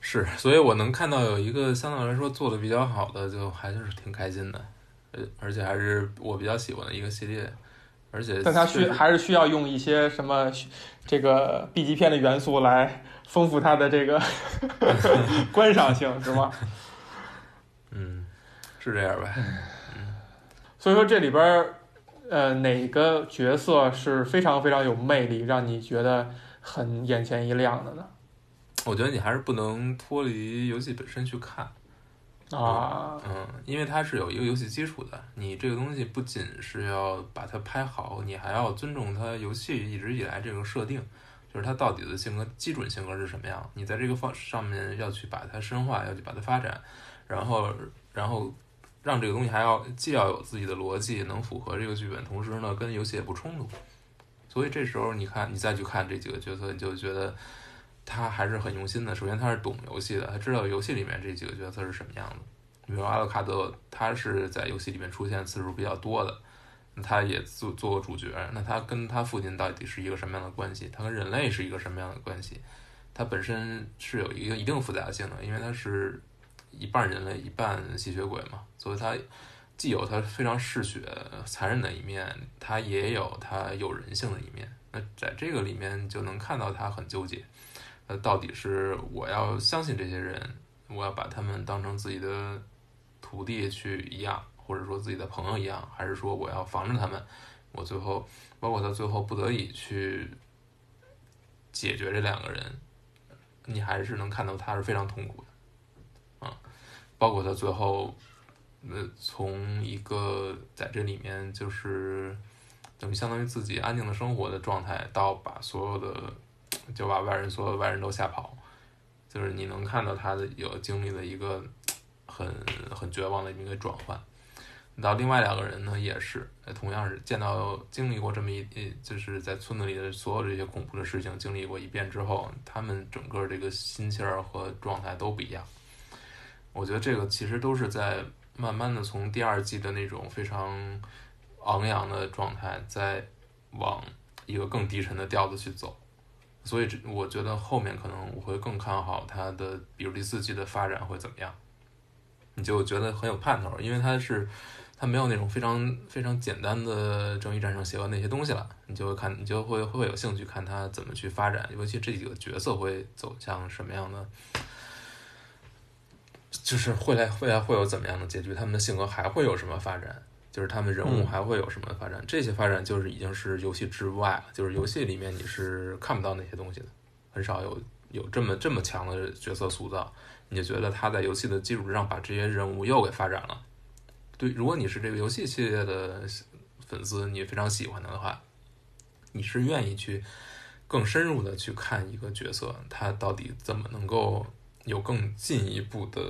是，所以我能看到有一个相对来说做的比较好的，就还是挺开心的，呃，而且还是我比较喜欢的一个系列，而且但它需还是需要用一些什么这个 B 级片的元素来丰富它的这个 观赏性，是吗？嗯，是这样呗。嗯，所以说这里边。呃，哪个角色是非常非常有魅力，让你觉得很眼前一亮的呢？我觉得你还是不能脱离游戏本身去看啊，嗯，因为它是有一个游戏基础的。你这个东西不仅是要把它拍好，你还要尊重它游戏一直以来这个设定，就是它到底的性格基准性格是什么样。你在这个方上面要去把它深化，要去把它发展，然后，然后。让这个东西还要既要有自己的逻辑，能符合这个剧本，同时呢跟游戏也不冲突。所以这时候你看，你再去看这几个角色，你就觉得他还是很用心的。首先他是懂游戏的，他知道游戏里面这几个角色是什么样的。比如阿勒卡德，他是在游戏里面出现次数比较多的，他也做做过主角。那他跟他父亲到底是一个什么样的关系？他跟人类是一个什么样的关系？他本身是有一个一定复杂性的，因为他是。一半人类，一半吸血鬼嘛，所以他既有他非常嗜血、残忍的一面，他也有他有人性的一面。那在这个里面就能看到他很纠结，到底是我要相信这些人，我要把他们当成自己的徒弟去一样，或者说自己的朋友一样，还是说我要防着他们？我最后，包括他最后不得已去解决这两个人，你还是能看到他是非常痛苦的啊。包括他最后，呃，从一个在这里面就是等于相当于自己安静的生活的状态，到把所有的就把外人所有外人都吓跑，就是你能看到他的有经历了一个很很绝望的一个转换，到另外两个人呢，也是同样是见到经历过这么一，就是在村子里的所有这些恐怖的事情经历过一遍之后，他们整个这个心气儿和状态都不一样。我觉得这个其实都是在慢慢的从第二季的那种非常昂扬的状态，在往一个更低沉的调子去走。所以这我觉得后面可能我会更看好它的，比如第四季的发展会怎么样，你就觉得很有盼头，因为它是。它没有那种非常非常简单的正义战胜邪恶那些东西了，你就会看，你就会会有兴趣看它怎么去发展，尤其这几个角色会走向什么样的，就是未来未来会有怎么样的结局，他们的性格还会有什么发展，就是他们人物还会有什么发展，这些发展就是已经是游戏之外了，就是游戏里面你是看不到那些东西的，很少有有这么这么强的角色塑造，你就觉得他在游戏的基础之上把这些人物又给发展了。对，如果你是这个游戏系列的粉丝，你非常喜欢他的话，你是愿意去更深入的去看一个角色，他到底怎么能够有更进一步的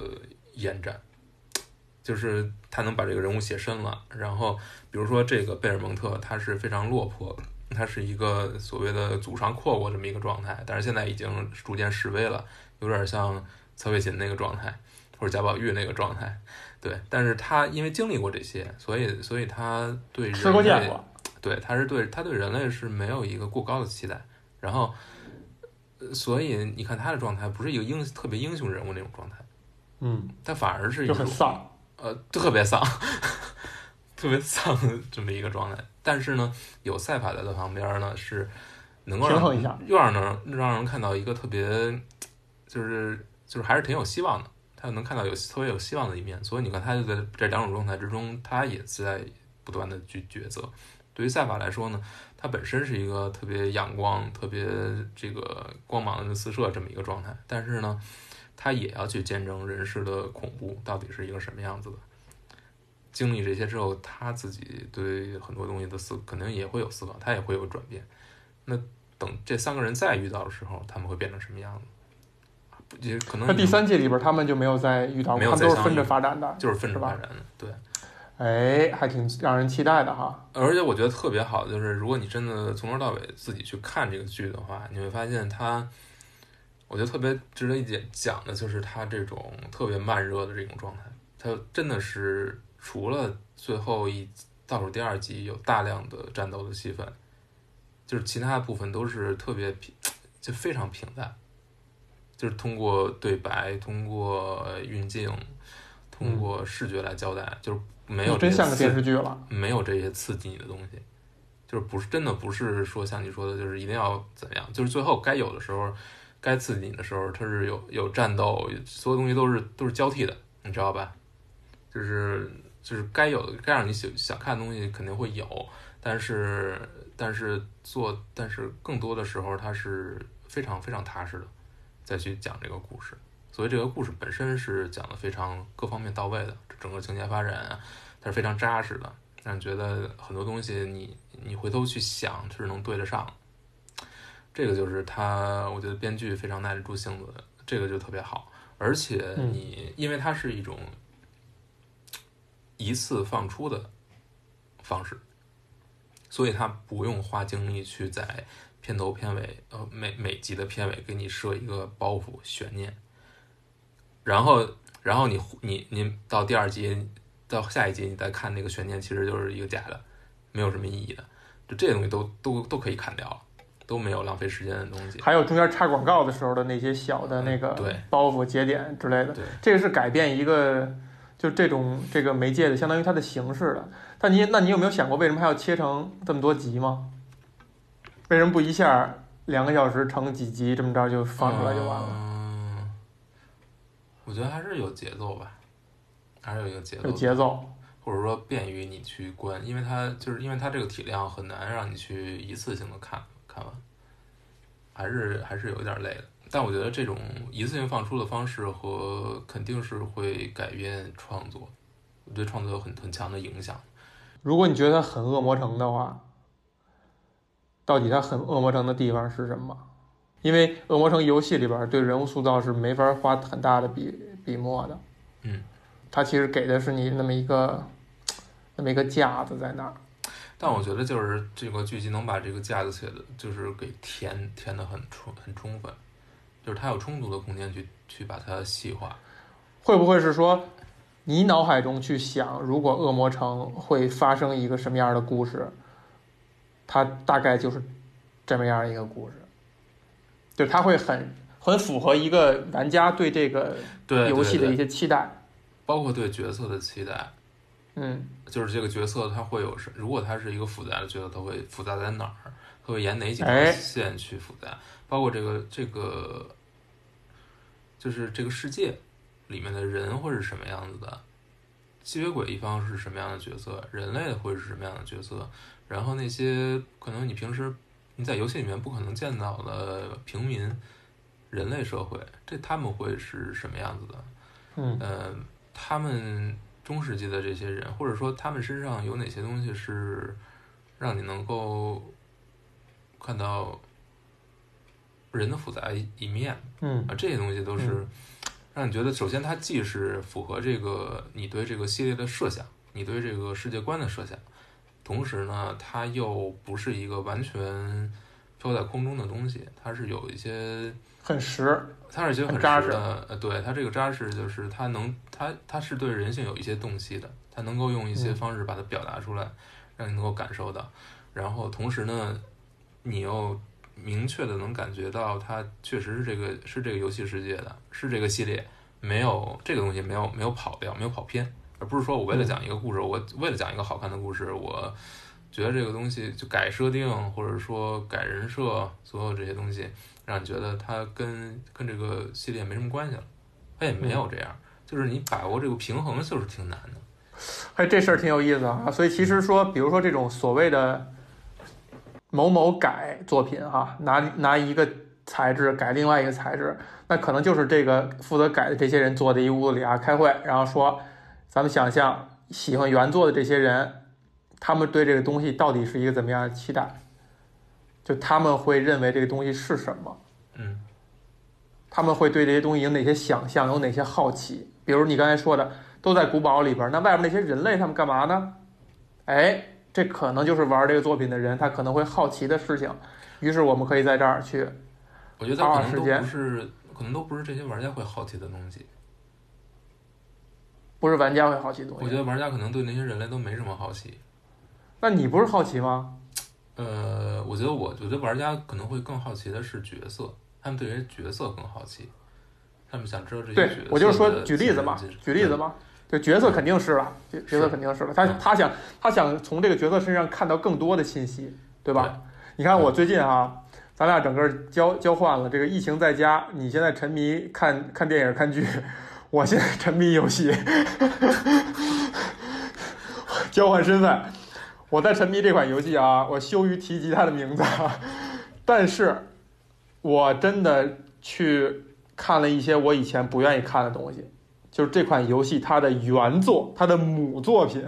延展，就是他能把这个人物写深了。然后，比如说这个贝尔蒙特，他是非常落魄，他是一个所谓的祖上阔过这么一个状态，但是现在已经逐渐示威了，有点像曹雪芹那个状态，或者贾宝玉那个状态。对，但是他因为经历过这些，所以所以他对人类，对他是对他对人类是没有一个过高的期待，然后，所以你看他的状态不是一个英特别英雄人物那种状态，嗯，他反而是就很丧，呃，特别丧，特别丧这么一个状态。但是呢，有赛法在他旁边呢，是能够平衡一下，又让能让人看到一个特别，就是就是还是挺有希望的。他能看到有特别有希望的一面，所以你看，他就在这两种状态之中，他也在不断的去抉择。对于赛法来说呢，他本身是一个特别阳光、特别这个光芒的四射这么一个状态，但是呢，他也要去见证人世的恐怖到底是一个什么样子的。经历这些之后，他自己对很多东西的思肯定也会有思考，他也会有转变。那等这三个人再遇到的时候，他们会变成什么样子？也可能那第三季里边他们就没有再遇到，他们都是分着发展的，就是分着发展的。对，哎，还挺让人期待的哈。而且我觉得特别好，就是如果你真的从头到尾自己去看这个剧的话，你会发现它，我觉得特别值得一讲讲的就是他这种特别慢热的这种状态。他真的是除了最后一倒数第二集有大量的战斗的戏份，就是其他部分都是特别平，就非常平淡。就是通过对白，通过运镜，通过视觉来交代，就是没有真像个电视剧了，没有这些刺激你的东西，就是不是真的不是说像你说的，就是一定要怎样，就是最后该有的时候，该刺激你的时候，它是有有战斗，所有东西都是都是交替的，你知道吧？就是就是该有的该让你想想看的东西肯定会有，但是但是做但是更多的时候，它是非常非常踏实的。再去讲这个故事，所以这个故事本身是讲的非常各方面到位的，整个情节发展啊，它是非常扎实的，让你觉得很多东西你你回头去想是能对得上。这个就是他，我觉得编剧非常耐得住性子，这个就特别好。而且你因为它是一种一次放出的方式，所以他不用花精力去在。片头片尾，呃，每每集的片尾给你设一个包袱悬念，然后，然后你你你到第二集到下一集你再看那个悬念，其实就是一个假的，没有什么意义的，就这些东西都都都可以砍掉，都没有浪费时间的东西。还有中间插广告的时候的那些小的那个包袱节点之类的，这个是改变一个就这种这个媒介的，相当于它的形式的。但你那你有没有想过，为什么还要切成这么多集吗？为什么不一下两个小时成几集这么着就放出来就完了？嗯，我觉得还是有节奏吧，还是有一个节奏。有节奏，或者说便于你去观，因为它就是因为它这个体量很难让你去一次性的看看完，还是还是有一点累的。但我觉得这种一次性放出的方式和肯定是会改变创作，对创作有很很强的影响。如果你觉得很恶魔城的话。到底它很恶魔城的地方是什么？因为恶魔城游戏里边对人物塑造是没法花很大的笔笔墨的。嗯，它其实给的是你那么一个那么一个架子在那儿。但我觉得就是这个剧集能把这个架子写的，就是给填填的很充很充分，就是它有充足的空间去去把它细化。会不会是说，你脑海中去想，如果恶魔城会发生一个什么样的故事，它大概就是这么样一个故事，就它会很很符合一个玩家对这个对游戏的一些期待。包括对角色的期待，嗯就是这个角色他会有什，如果他是一个复杂的角色，他会复杂在哪儿？他会沿哪几条哎线去复杂？包括这个这个，就是这个世界里面的人会是什么样子的？吸血鬼一方是什么样的角色？人类会是什么样的角色？然后那些可能你平时你在游戏里面不可能见到的平民人类社会，这他们会是什么样子的？嗯呃，他们中世纪的这些人，或者说他们身上有哪些东西是让你能够看到人的复杂一一面嗯啊？这些东西都是嗯让你觉得，首先它既是符合这个你对这个系列的设想，你对这个世界观的设想，同时呢，它又不是一个完全飘在空中的东西，它是有一些很实。它是一些很很扎实实的，呃，对它这个扎实就是它能，它它是对人性有一些洞悉的，他能够用一些嗯。方式把它表达出来，让你能够感受到，然后同时呢，你又明确的能感觉到它确实是这个是这个游戏世界的，是这个系列，没有这个东西没有没有跑掉，没有跑偏，而不是说我为了讲一个故事，我为了讲一个好看的故事，我觉得这个东西就改设定，或者说改人设，所有这些东西。让你觉得它跟跟这个系列没什么关系了，它也没有这样，就是你把握这个平衡就是挺难的。哎，这事儿挺有意思啊。所以其实说，比如说这种所谓的某某改作品哈、拿拿一个材质改另外一个材质，那可能就是这个负责改的这些人坐在一屋子里啊开会，然后说，咱们想象喜欢原作的这些人，他们对这个东西到底是一个怎么样的期待？就他们会认为这个东西是什么？嗯他们会对这些东西有哪些想象，有哪些好奇？比如你刚才说的，都在古堡里边，那外面那些人类他们干嘛呢？哎，这可能就是玩这个作品的人他可能会好奇的事情。于是我们可以在这儿去，我觉得它可能都不是，可能都不是这些玩家会好奇的东西。不是玩家会好奇的东西。我觉得玩家可能对那些人类都没什么好奇。那你不是好奇吗？呃，我觉得我，我觉得玩家可能会更好奇的是角色，他们对于角色更好奇，他们想知道这些，对我就是说举例子嘛，举例子嘛。对角色肯定是了，角角色肯定是了。他嗯他想他想从这个角色身上看到更多的信息，对吧？你看我最近啊、咱俩整个交交换了。这个疫情在家，你现在沉迷看看电影看剧，我现在沉迷游戏，交换身份。我在沉迷这款游戏啊，我羞于提及它的名字，啊，但是我真的去看了一些我以前不愿意看的东西。就是这款游戏它的原作，它的母作品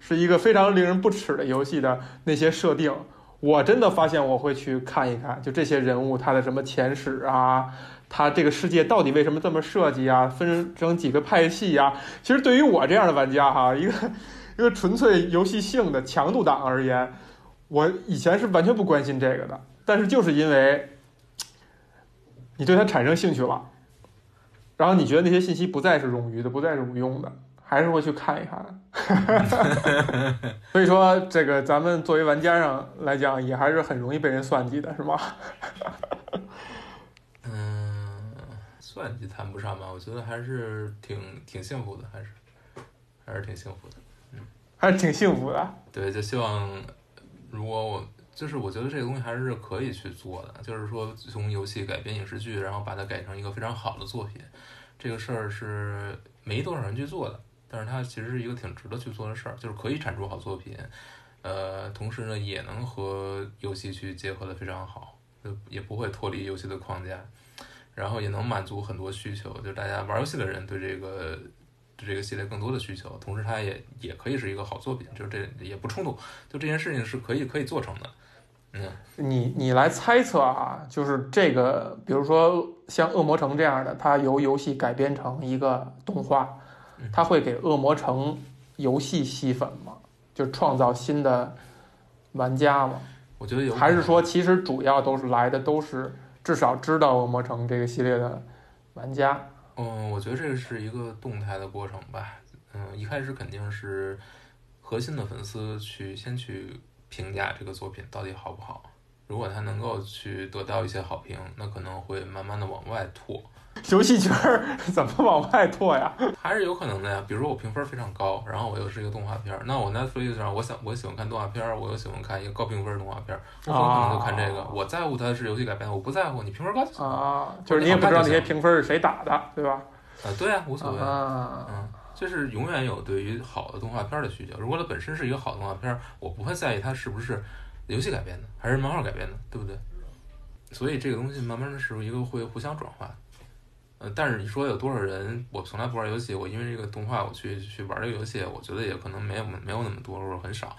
是一个非常令人不齿的游戏的那些设定，我真的发现我会去看一看，就这些人物他的什么前史啊，他这个世界到底为什么这么设计啊，分成几个派系啊。其实对于我这样的玩家哈，一个一个纯粹游戏性的强度党而言，我以前是完全不关心这个的，但是就是因为你对它产生兴趣了。然后你觉得那些信息不再是冗余的，不再是无用的，还是会去看一看。所以说，这个咱们作为玩家上来讲，也还是很容易被人算计的，是吗？嗯，算计谈不上吧，我觉得还是挺挺幸福的，还是还是挺幸福的。还是挺幸福的。对，就希望如果我就是我觉得这个东西还是可以去做的，就是说从游戏改编影视剧，然后把它改成一个非常好的作品，这个事儿是没多少人去做的，但是它其实是一个挺值得去做的事儿，就是可以产出好作品，呃，同时呢也能和游戏去结合的非常好，就也不会脱离游戏的框架，然后也能满足很多需求，就大家玩游戏的人对这个。对这个系列更多的需求，同时它也也可以是一个好作品，就是这也不冲突，就这件事情是可以可以做成的。嗯，你你来猜测啊，就是这个，比如说像《恶魔城》这样的，它由游戏改编成一个动画嗯，它会给《恶魔城》游戏吸粉吗？就创造新的玩家嘛？我觉得有，还是说其实主要都是来的都是至少知道恶魔城这个系列的玩家？嗯，我觉得这个是一个动态的过程吧。嗯，一开始肯定是核心的粉丝去先去评价这个作品到底好不好。如果他能够去得到一些好评，那可能会慢慢的往外拓，游戏圈儿 怎么往外拓呀？还是有可能的呀。比如说我评分非常高，然后我又是一个动画片儿，那我 Netflix 上我想我喜欢看动画片儿，我又喜欢看一个高评分的动画片儿，我很可能就看这个。哦我在乎它是游戏改编的，我不在乎你评分高就行。啊，就是你也不知道那些评分是谁打的，对吧？啊，对啊，无所谓。啊，嗯，就是永远有对于好的动画片儿的需求。如果它本身是一个好动画片儿，我不会在意它是不是游戏改编的，还是漫画改编的，对不对？所以这个东西慢慢的是一个会互相转化。呃，但是你说有多少人，我从来不玩游戏，我因为这个动画我去去玩这个游戏，我觉得也可能没有没有那么多，或者很少。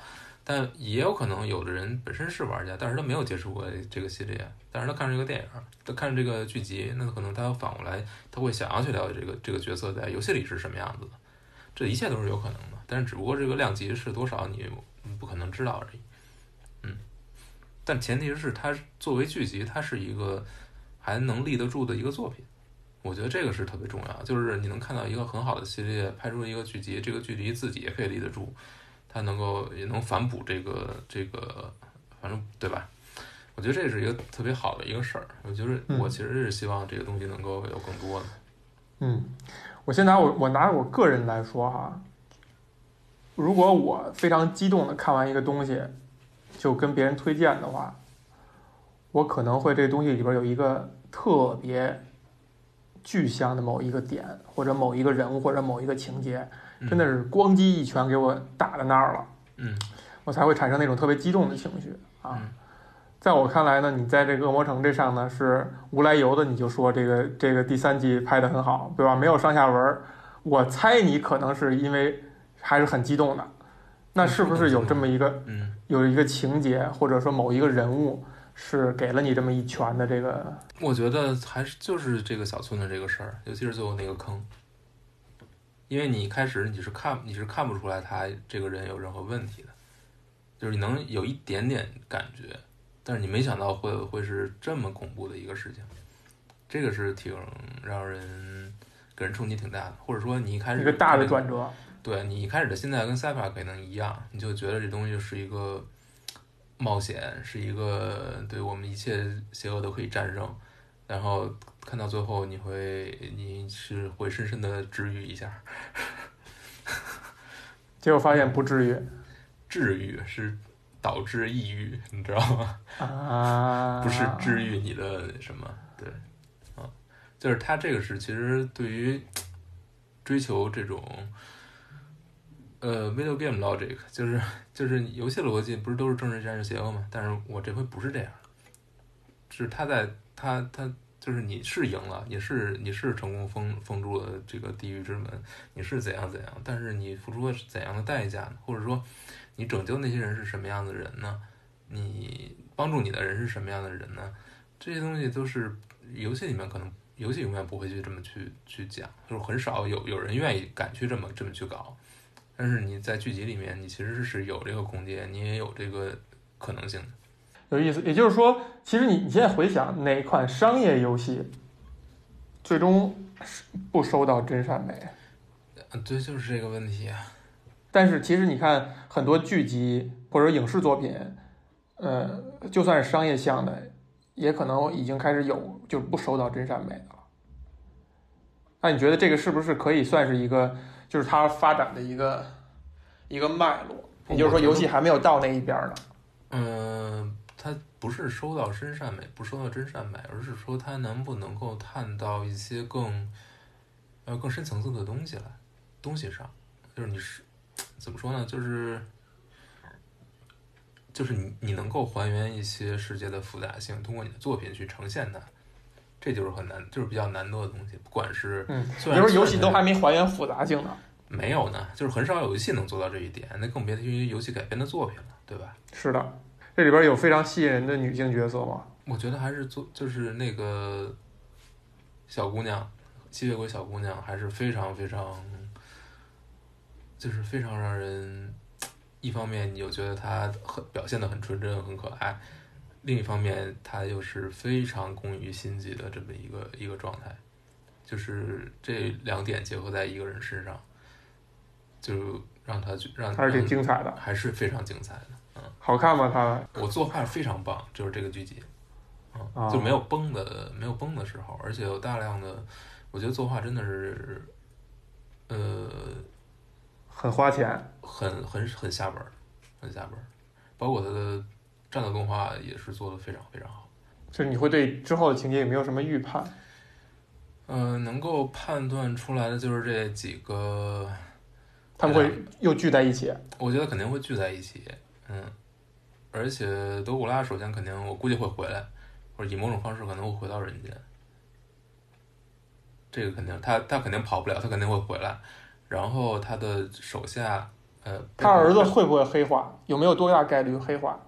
但也有可能有的人本身是玩家，但是他没有接触过这个系列，但是他看这个电影，他看这个剧集，那可能他反过来他会想要去了解这个这个角色在游戏里是什么样子的，这一切都是有可能的。但是只不过这个量级是多少，你不可能知道而已。嗯，但前提是它作为剧集，它是一个还能立得住的一个作品。我觉得这个是特别重要，就是你能看到一个很好的系列拍出一个剧集，这个剧集自己也可以立得住，它能够也能反哺这个这个，反正对吧？我觉得这是一个特别好的一个事儿。我觉得嗯我其实是希望这个东西能够有更多的。嗯，我先拿我我拿我个人来说哈，如果我非常激动的看完一个东西，就跟别人推荐的话，我可能会这东西里边有一个特别具象的某一个点，或者某一个人物，或者某一个情节，嗯真的是咣叽一拳给我打在那儿了，嗯我才会产生那种特别激动的情绪啊。嗯在我看来呢，你在这个恶魔城这上呢是无来由的，你就说这个这个第三季拍得很好，对吧？没有上下文儿，我猜你可能是因为还是很激动的。那是不是有这么一个嗯，有一个情节，或者说某一个人物是给了你这么一拳的这个？我觉得还是就是这个小村的这个事儿，尤其是最后那个坑，因为你一开始你是看你是看不出来他这个人有任何问题的，就是你能有一点点感觉，但是你没想到会会是这么恐怖的一个事情，这个是挺让人给人冲击挺大的，或者说你一开始一个大的转折，对你一开始的心态跟 Cypher 可能一样，你就觉得这东西是一个冒险，是一个对我们一切邪恶都可以战胜，然后看到最后你会你是会深深的治愈一下，结果发现不治愈 治愈是导致抑郁，你知道吗？啊，不是治愈你的什么，对，啊，就是他这个是其实对于追求这种呃 video game logic，就是就是游戏逻辑不是都是正义战士邪恶吗？但是我这回不是这样，是他在他他就是你是赢了，你是你是成功封封住了这个地狱之门，你是怎样怎样，但是你付出了怎样的代价呢？或者说你拯救那些人是什么样的人呢？你帮助你的人是什么样的人呢？这些东西都是游戏里面可能游戏永远不会去这么去去讲，就是很少有有人愿意敢去这么这么去搞。但是你在剧集里面，你其实是有这个空间，你也有这个可能性的。有意思。也就是说，其实你你现在回想哪款商业游戏最终是不收到真善美？嗯，对，就是这个问题啊。但是其实你看很多剧集或者影视作品，呃，就算是商业向的，也可能已经开始有就不收到真善美的了。那你觉得这个是不是可以算是一个，就是它发展的一个一个脉络？也就是说，游戏还没有到那一边呢。嗯，他不是收到真善美，不收到真善美，而是说他能不能够探到一些更呃更深层次的东西来，东西上，就是你是怎么说呢？就是就是你你能够还原一些世界的复杂性，通过你的作品去呈现它，这就是很难，就是比较难得的东西。不管是嗯，虽然比如游戏都还没还原复杂性呢。没有呢，就是很少有游戏能做到这一点，那更别提游戏改编的作品了，对吧？是的，这里边有非常吸引人的女性角色吗？我觉得还是做就是那个小姑娘，吸血鬼小姑娘还是非常非常，就是非常让人一方面你又觉得她很表现的很纯真很可爱，另一方面她又是非常攻于心计的这么一个一个状态，就是这两点结合在一个人身上，就让他让还是挺精彩的，还是非常精彩的。嗯，好看吗？他？我作画非常棒，就是这个剧集，啊。嗯，就没有崩的没有崩的时候，而且有大量的，我觉得作画真的是，呃，很花钱，很很很下本，很下本，包括他的战斗动画也是做的非常非常好。就是你会对之后的情节有没有什么预判？嗯、能够判断出来的就是这几个，他们会又聚在一起，我觉得肯定会聚在一起，嗯，而且德古拉首先肯定我估计会回来，或者以某种方式可能会回到人间，这个肯定他他肯定跑不了，他肯定会回来，然后他的手下，呃，他儿子会不会黑化？有没有多大概率黑化？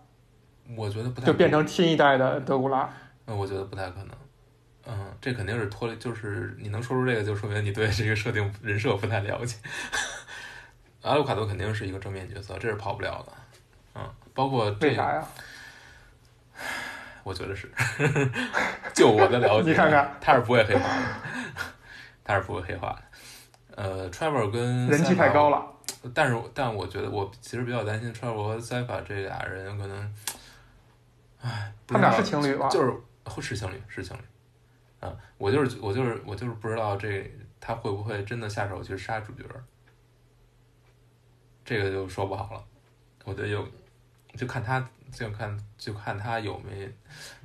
我觉得不太就变成新一代的德古拉？嗯，我觉得不太可能。嗯，这肯定是脱离，就是你能说出这个，就说明你对这个设定人设不太了解。阿鲁卡多肯定是一个正面角色，这是跑不了的。嗯，包括这为啥呀？我觉得是，就我的了解，你看看他是不会黑化的，他是不会黑化的。呃，Trevor 跟人气太高了，但是但我觉得我其实比较担心 Trevor 和 Cypher 这俩人可能，唉，他们俩是情侣吧？就是会是情侣，是情侣。啊，我就是我就是我就是不知道这他会不会真的下手去杀主角，这个就说不好了。我觉得有，就看他就看就看他有没，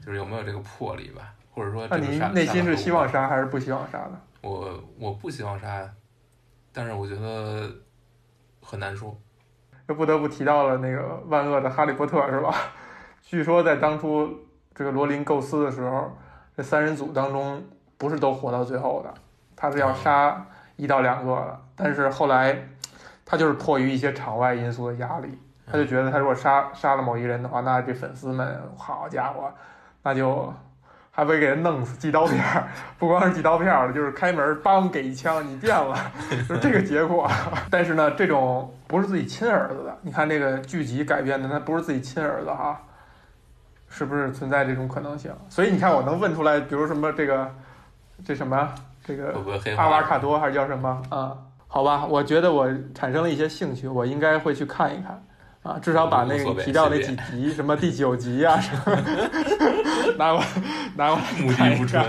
就是有没有这个魄力吧，或者说那你这个杀内心是希望杀杀还是不希望杀的？我我不希望杀，但是我觉得很难说。又不得不提到了那个万恶的哈利波特是吧？据说在当初这个罗琳构思的时候，这三人组当中不是都活到最后的，他是要杀一到两个的。但是后来他就是迫于一些场外因素的压力，他就觉得他如果杀杀了某一人的话，那这粉丝们好家伙，那就还会给人弄死，寄刀片儿，不光是寄刀片儿了，就是开门梆给一枪，你变了，就是这个结果。但是呢，这种不是自己亲儿子的，你看这个剧集改编的，那不是自己亲儿子哈，是不是存在这种可能性？所以你看，我能问出来，比如什么这个这什么这个阿瓦？卡多还是叫什么啊？好吧，我觉得我产生了一些兴趣，我应该会去看一看啊，至少把那个你提到那几集，什么第九集啊，什么 拿过来拿过来目的不纯。